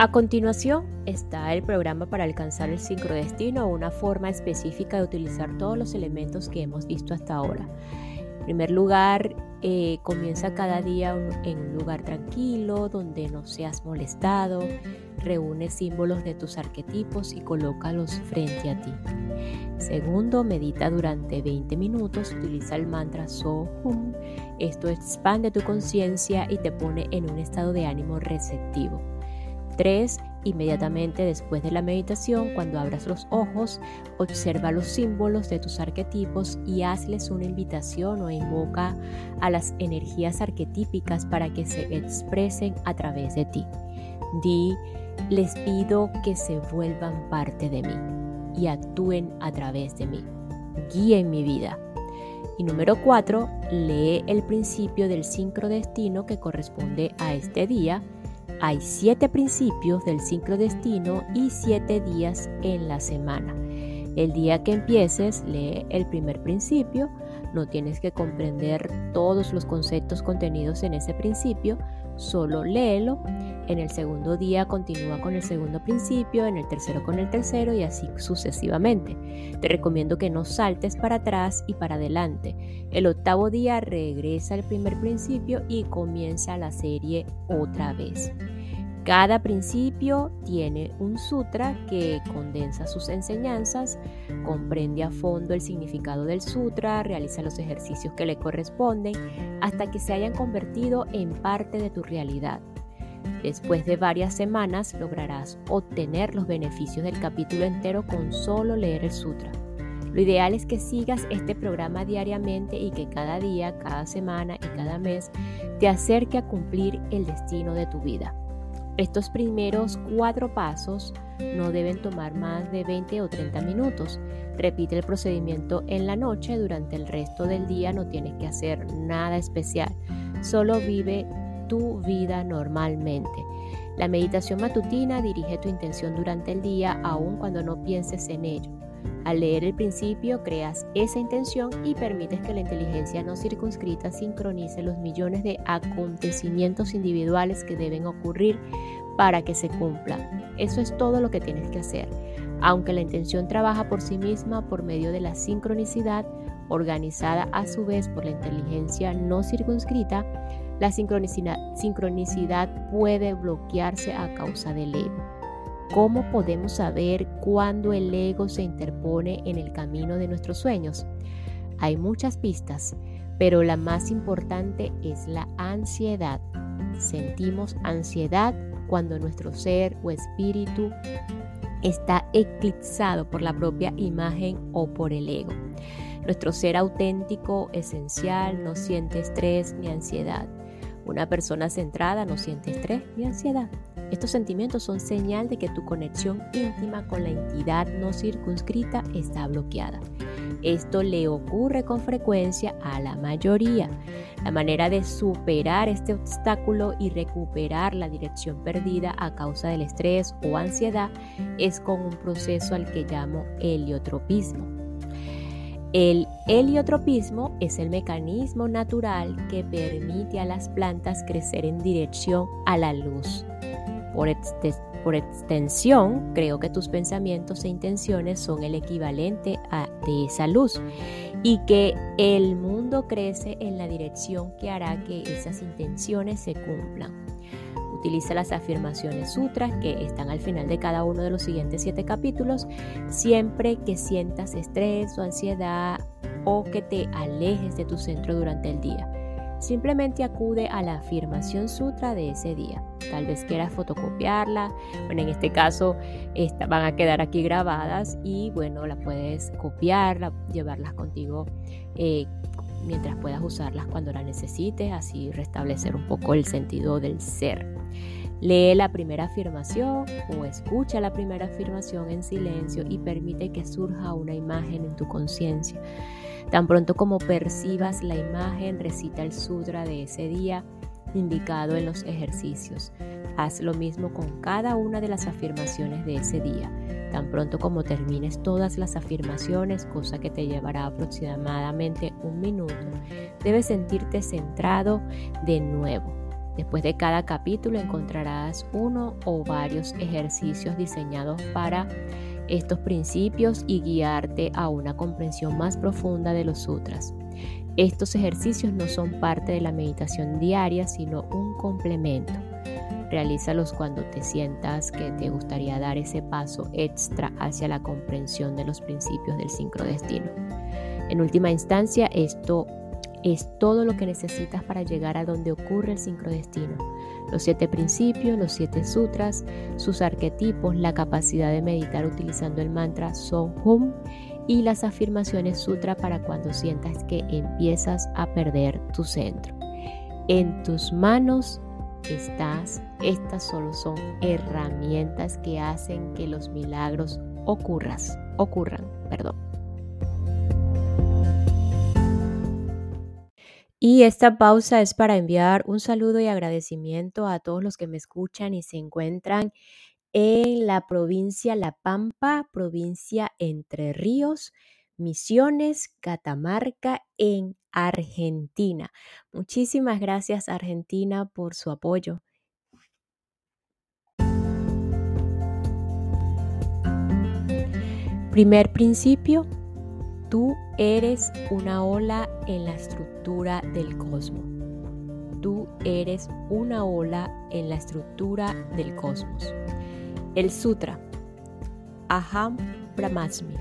A continuación está el programa para alcanzar el sincrodestino una forma específica de utilizar todos los elementos que hemos visto hasta ahora. Primer lugar, eh, comienza cada día en un lugar tranquilo, donde no seas molestado. Reúne símbolos de tus arquetipos y colócalos frente a ti. Segundo, medita durante 20 minutos. Utiliza el mantra So-Hum. Esto expande tu conciencia y te pone en un estado de ánimo receptivo. 3. Inmediatamente después de la meditación, cuando abras los ojos, observa los símbolos de tus arquetipos y hazles una invitación o invoca a las energías arquetípicas para que se expresen a través de ti. Di, les pido que se vuelvan parte de mí y actúen a través de mí. Guíen mi vida. Y número 4, lee el principio del sincrodestino que corresponde a este día hay siete principios del sincrodestino y siete días en la semana. El día que empieces, lee el primer principio. No tienes que comprender todos los conceptos contenidos en ese principio, solo léelo. En el segundo día continúa con el segundo principio, en el tercero con el tercero y así sucesivamente. Te recomiendo que no saltes para atrás y para adelante. El octavo día regresa al primer principio y comienza la serie otra vez. Cada principio tiene un sutra que condensa sus enseñanzas, comprende a fondo el significado del sutra, realiza los ejercicios que le corresponden hasta que se hayan convertido en parte de tu realidad. Después de varias semanas lograrás obtener los beneficios del capítulo entero con solo leer el sutra. Lo ideal es que sigas este programa diariamente y que cada día, cada semana y cada mes te acerque a cumplir el destino de tu vida. Estos primeros cuatro pasos no deben tomar más de 20 o 30 minutos. Repite el procedimiento en la noche, durante el resto del día no tienes que hacer nada especial, solo vive tu vida normalmente. La meditación matutina dirige tu intención durante el día aun cuando no pienses en ello. Al leer el principio, creas esa intención y permites que la inteligencia no circunscrita sincronice los millones de acontecimientos individuales que deben ocurrir para que se cumpla. Eso es todo lo que tienes que hacer. Aunque la intención trabaja por sí misma por medio de la sincronicidad, organizada a su vez por la inteligencia no circunscrita, la sincronicidad, puede bloquearse a causa del ego. ¿Cómo podemos saber cuándo el ego se interpone en el camino de nuestros sueños? Hay muchas pistas, pero la más importante es la ansiedad. Sentimos ansiedad cuando nuestro ser o espíritu está eclipsado por la propia imagen o por el ego. Nuestro ser auténtico, esencial, no siente estrés ni ansiedad. Una persona centrada no siente estrés ni ansiedad. Estos sentimientos son señal de que tu conexión íntima con la entidad no circunscrita está bloqueada. Esto le ocurre con frecuencia a la mayoría. La manera de superar este obstáculo y recuperar la dirección perdida a causa del estrés o ansiedad es con un proceso al que llamo heliotropismo. El heliotropismo es el mecanismo natural que permite a las plantas crecer en dirección a la luz por, extensión, creo que tus pensamientos e intenciones son el equivalente a, de esa luz y que el mundo crece en la dirección que hará que esas intenciones se cumplan. Utiliza las afirmaciones sutras que están al final de cada uno de los siguientes siete capítulos siempre que sientas estrés o ansiedad o que te alejes de tu centro durante el día. simplemente acude a la afirmación sutra de ese día. Tal vez quieras fotocopiarla, bueno, en este caso van a quedar aquí grabadas y bueno, la puedes copiar, llevarlas contigo eh, mientras puedas usarlas cuando la necesites, así restablecer un poco el sentido del ser. Lee la primera afirmación o escucha la primera afirmación en silencio y permite que surja una imagen en tu conciencia. Tan pronto como percibas la imagen, recita el sutra de ese día indicado en los ejercicios. Haz lo mismo con cada una de las afirmaciones de ese día. Tan pronto como termines todas las afirmaciones, cosa que te llevará aproximadamente un minuto, debes sentirte centrado de nuevo. Después de cada capítulo encontrarás uno o varios ejercicios diseñados para estos principios y guiarte a una comprensión más profunda de los sutras. Estos ejercicios no son parte de la meditación diaria, sino un complemento. Realízalos cuando te sientas que te gustaría dar ese paso extra hacia la comprensión de los principios del sincrodestino. En última instancia, esto es todo lo que necesitas para llegar a donde ocurre el sincrodestino. Los siete principios, los siete sutras, sus arquetipos, la capacidad de meditar utilizando el mantra Son Hum y las afirmaciones sutra para cuando sientas que empiezas a perder tu centro. En tus manos estás, estas solo son herramientas que hacen que los milagros ocurran, perdón. Y esta pausa es para enviar un saludo y agradecimiento a todos los que me escuchan y se encuentran en la provincia La Pampa, provincia Entre Ríos, Misiones, Catamarca, en Argentina. Muchísimas gracias Argentina por su apoyo. Primer principio, Tú eres una ola en la estructura del cosmos. Tú eres una ola en la estructura del cosmos. El Sutra. Aham Brahmasmi.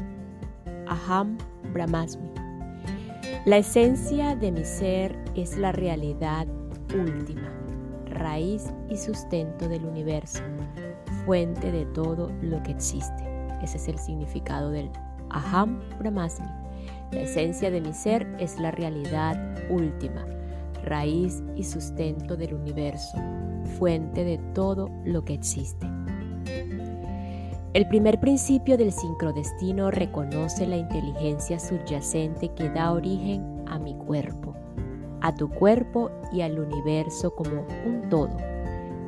Aham Brahmasmi. La esencia de mi ser es la realidad última, raíz y sustento del universo, fuente de todo lo que existe. Ese es el significado del Aham Brahmasmi. La esencia de mi ser es la realidad última, raíz y sustento del universo, fuente de todo lo que existe. El primer principio del sincrodestino reconoce la inteligencia subyacente que da origen a mi cuerpo, a tu cuerpo y al universo como un todo,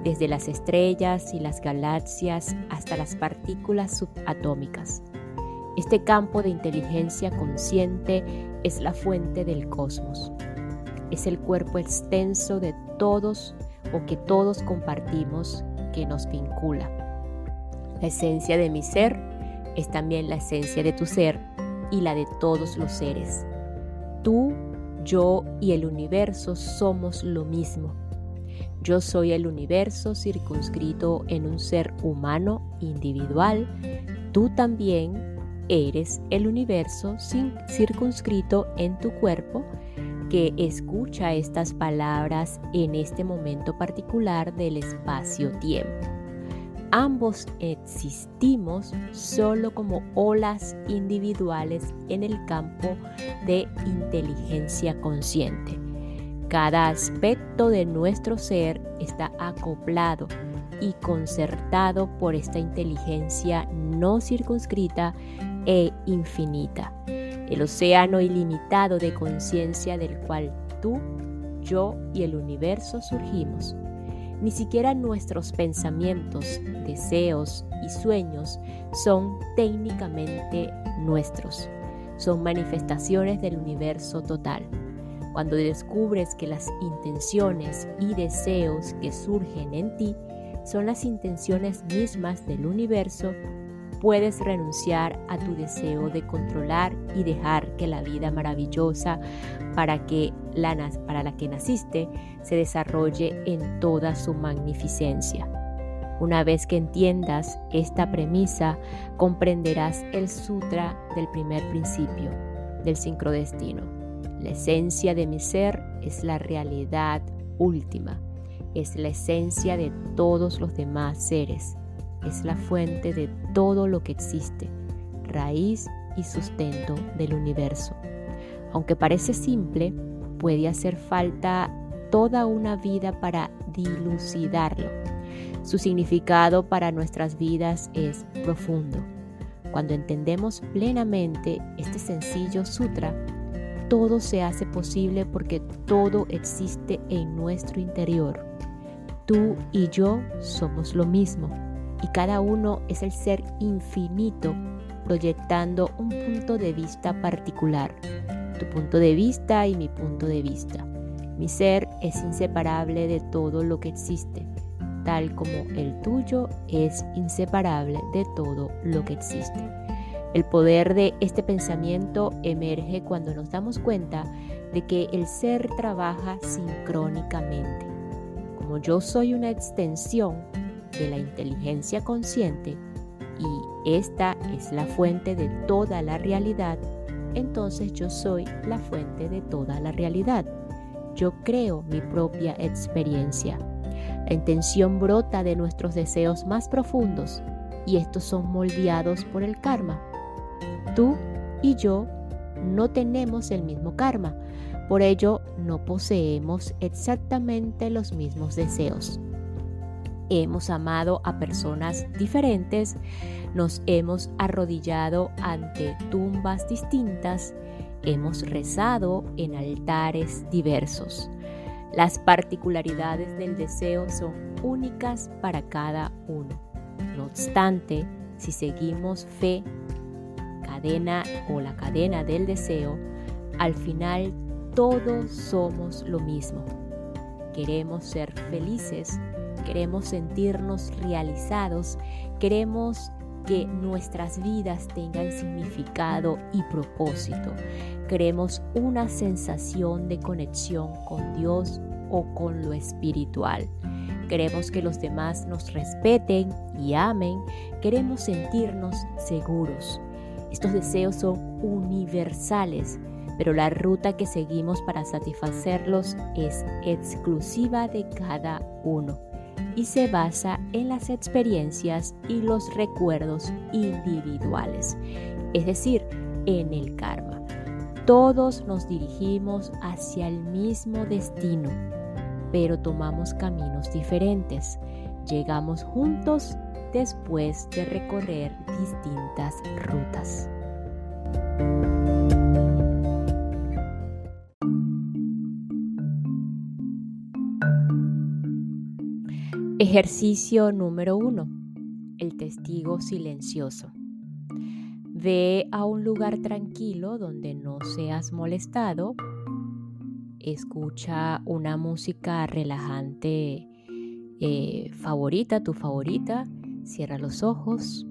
desde las estrellas y las galaxias hasta las partículas subatómicas. Este campo de inteligencia consciente es la fuente del cosmos. Es el cuerpo extenso de todos o que todos compartimos que nos vincula. La esencia de mi ser es también la esencia de tu ser y la de todos los seres. Tú, yo y el universo somos lo mismo. Yo soy el universo circunscrito en un ser humano individual. Tú también Eres el universo circunscrito en tu cuerpo que escucha estas palabras en este momento particular del espacio-tiempo. Ambos existimos solo como olas individuales en el campo de inteligencia consciente. Cada aspecto de nuestro ser está acoplado y concertado por esta inteligencia no circunscrita e infinita, el océano ilimitado de conciencia del cual tú, yo y el universo surgimos. Ni siquiera nuestros pensamientos, deseos y sueños son técnicamente nuestros, son manifestaciones del universo total. Cuando descubres que las intenciones y deseos que surgen en ti son las intenciones mismas del universo, puedes renunciar a tu deseo de controlar y dejar que la vida maravillosa para, que la, para la que naciste se desarrolle en toda su magnificencia. Una vez que entiendas esta premisa, comprenderás el sutra del primer principio del sincrodestino. La esencia de mi ser es la realidad última, es la esencia de todos los demás seres, es la fuente de todo lo que existe, raíz y sustento del universo. Aunque parece simple, puede hacer falta toda una vida para dilucidarlo. Su significado para nuestras vidas es profundo. Cuando entendemos plenamente este sencillo sutra, todo se hace posible porque todo existe en nuestro interior. Tú y yo somos lo mismo y cada uno es el ser infinito proyectando un punto de vista particular, tu punto de vista y mi punto de vista. Mi ser es inseparable de todo lo que existe, tal como el tuyo es inseparable de todo lo que existe. El poder de este pensamiento emerge cuando nos damos cuenta de que el ser trabaja sincrónicamente. Como yo soy una extensión de la inteligencia consciente y esta es la fuente de toda la realidad, entonces yo soy la fuente de toda la realidad. Yo creo mi propia experiencia. La intención brota de nuestros deseos más profundos y estos son moldeados por el karma. Tú y yo no tenemos el mismo karma, por ello no poseemos exactamente los mismos deseos. Hemos amado a personas diferentes, nos hemos arrodillado ante tumbas distintas, hemos rezado en altares diversos. Las particularidades del deseo son únicas para cada uno. No obstante, si seguimos fe, cadena o la cadena del deseo, al final todos somos lo mismo. Queremos ser felices, queremos sentirnos realizados, queremos que nuestras vidas tengan significado y propósito. Queremos una sensación de conexión con Dios o con lo espiritual. Queremos que los demás nos respeten y amen. Queremos sentirnos seguros. Estos deseos son universales, pero la ruta que seguimos para satisfacerlos es exclusiva de cada uno y se basa en las experiencias y los recuerdos individuales, es decir, en el karma. Todos nos dirigimos hacia el mismo destino, pero tomamos caminos diferentes. Llegamos juntos después de recorrer distintas rutas. Ejercicio número uno. El testigo silencioso. Ve a un lugar tranquilo donde no seas molestado. Escucha una música relajante eh, favorita, tu favorita. Cierra los ojos.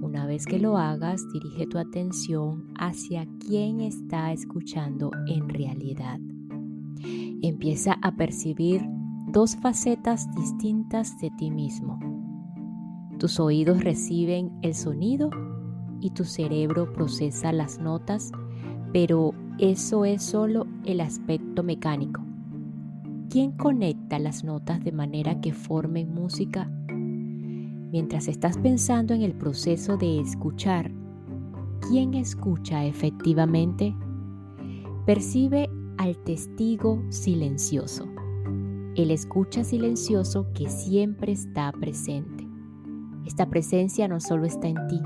Una vez que lo hagas, dirige tu atención hacia quien está escuchando en realidad. Empieza a percibir dos facetas distintas de ti mismo. Tus oídos reciben el sonido y tu cerebro procesa las notas, pero eso es solo el aspecto mecánico. ¿Quién conecta las notas de manera que formen música? Mientras estás pensando en el proceso de escuchar, ¿quién escucha efectivamente? Percibe al testigo silencioso el escucha silencioso que siempre está presente. Esta presencia no solo está en ti,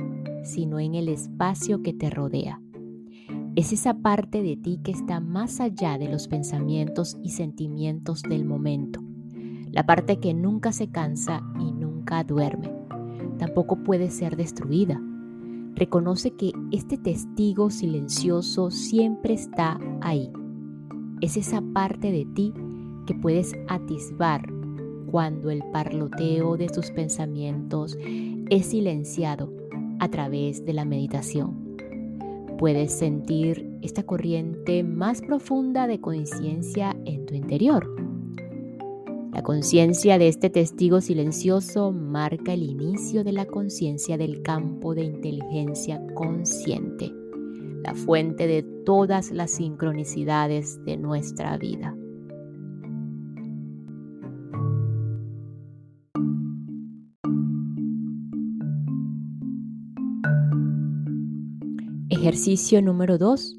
sino en el espacio que te rodea. Es esa parte de ti que está más allá de los pensamientos y sentimientos del momento. La parte que nunca se cansa y nunca duerme. Tampoco puede ser destruida. Reconoce que este testigo silencioso siempre está ahí. Es esa parte de ti que puedes atisbar cuando el parloteo de tus pensamientos es silenciado a través de la meditación. Puedes sentir esta corriente más profunda de conciencia en tu interior. La conciencia de este testigo silencioso marca el inicio de la conciencia del campo de inteligencia consciente. la fuente de todas las sincronicidades de nuestra vida. Ejercicio número 2.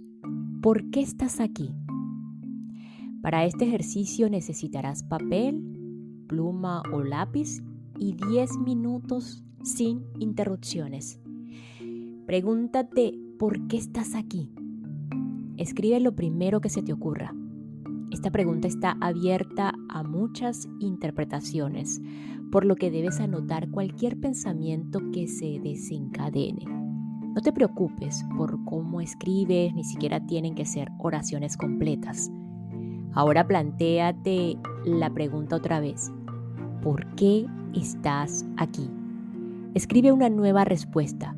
¿Por qué estás aquí? Para este ejercicio necesitarás papel, pluma o lápiz y 10 minutos sin interrupciones. Pregúntate ¿por qué estás aquí? Escribe lo primero que se te ocurra. Esta pregunta está abierta a muchas interpretaciones, por lo que debes anotar cualquier pensamiento que se desencadene. No te preocupes por cómo escribes, ni siquiera tienen que ser oraciones completas. Ahora planteate la pregunta otra vez. ¿Por qué estás aquí? Escribe una nueva respuesta.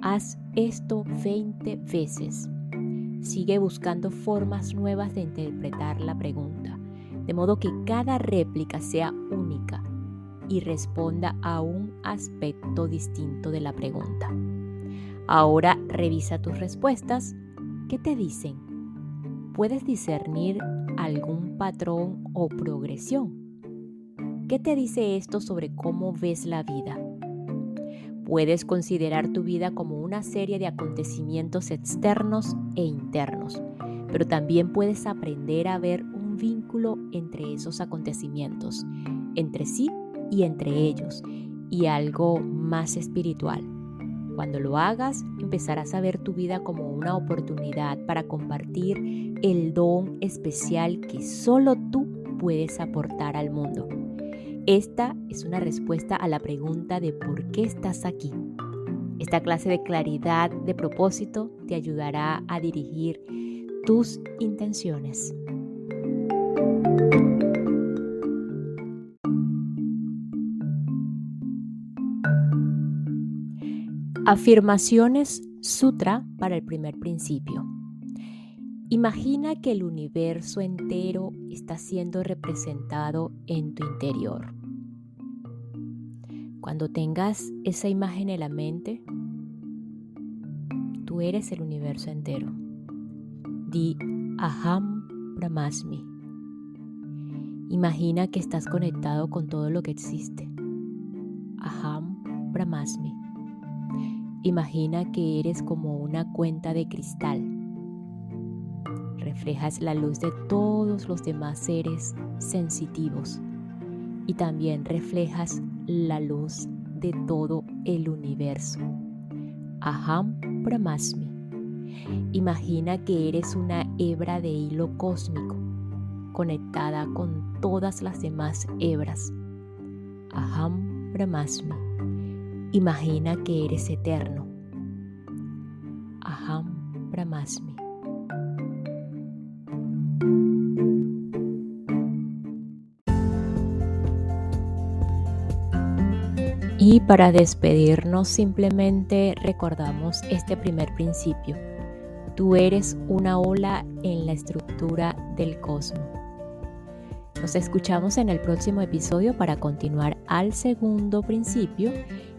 Haz esto 20 veces. Sigue buscando formas nuevas de interpretar la pregunta, de modo que cada réplica sea única y responda a un aspecto distinto de la pregunta. Ahora revisa tus respuestas. ¿Qué te dicen? ¿Puedes discernir algún patrón o progresión? ¿Qué te dice esto sobre cómo ves la vida? Puedes considerar tu vida como una serie de acontecimientos externos e internos, pero también puedes aprender a ver un vínculo entre esos acontecimientos, entre sí y entre ellos, y algo más espiritual. Cuando lo hagas, empezarás a ver tu vida como una oportunidad para compartir el don especial que solo tú puedes aportar al mundo. Esta es una respuesta a la pregunta de por qué estás aquí. Esta clase de claridad de propósito te ayudará a dirigir tus intenciones. Afirmaciones Sutra para el primer principio. Imagina que el universo entero está siendo representado en tu interior. Cuando tengas esa imagen en la mente, tú eres el universo entero. Di Aham Brahmasmi. Imagina que estás conectado con todo lo que existe. Aham Brahmasmi. Imagina que eres como una cuenta de cristal. Reflejas la luz de todos los demás seres sensitivos y también reflejas la luz de todo el universo. Aham Brahmasmi. Imagina que eres una hebra de hilo cósmico conectada con todas las demás hebras. Aham Brahmasmi. Imagina que eres eterno. Aham Brahmasmi. Y para despedirnos simplemente recordamos este primer principio. Tú eres una ola en la estructura del cosmos. Nos escuchamos en el próximo episodio para continuar al segundo principio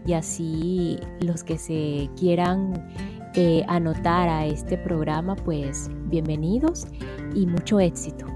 y así los que se quieran eh, anotar a este programa, pues bienvenidos y mucho éxito.